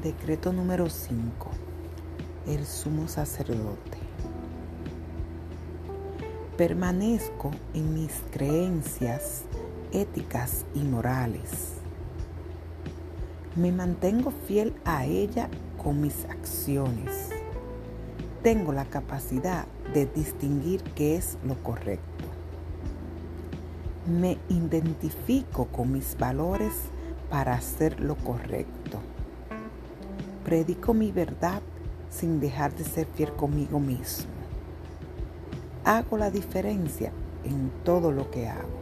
Decreto número 5. El sumo sacerdote. Permanezco en mis creencias éticas y morales. Me mantengo fiel a ella con mis acciones. Tengo la capacidad de distinguir qué es lo correcto. Me identifico con mis valores para hacer lo correcto Predico mi verdad sin dejar de ser fiel conmigo mismo. Hago la diferencia en todo lo que hago.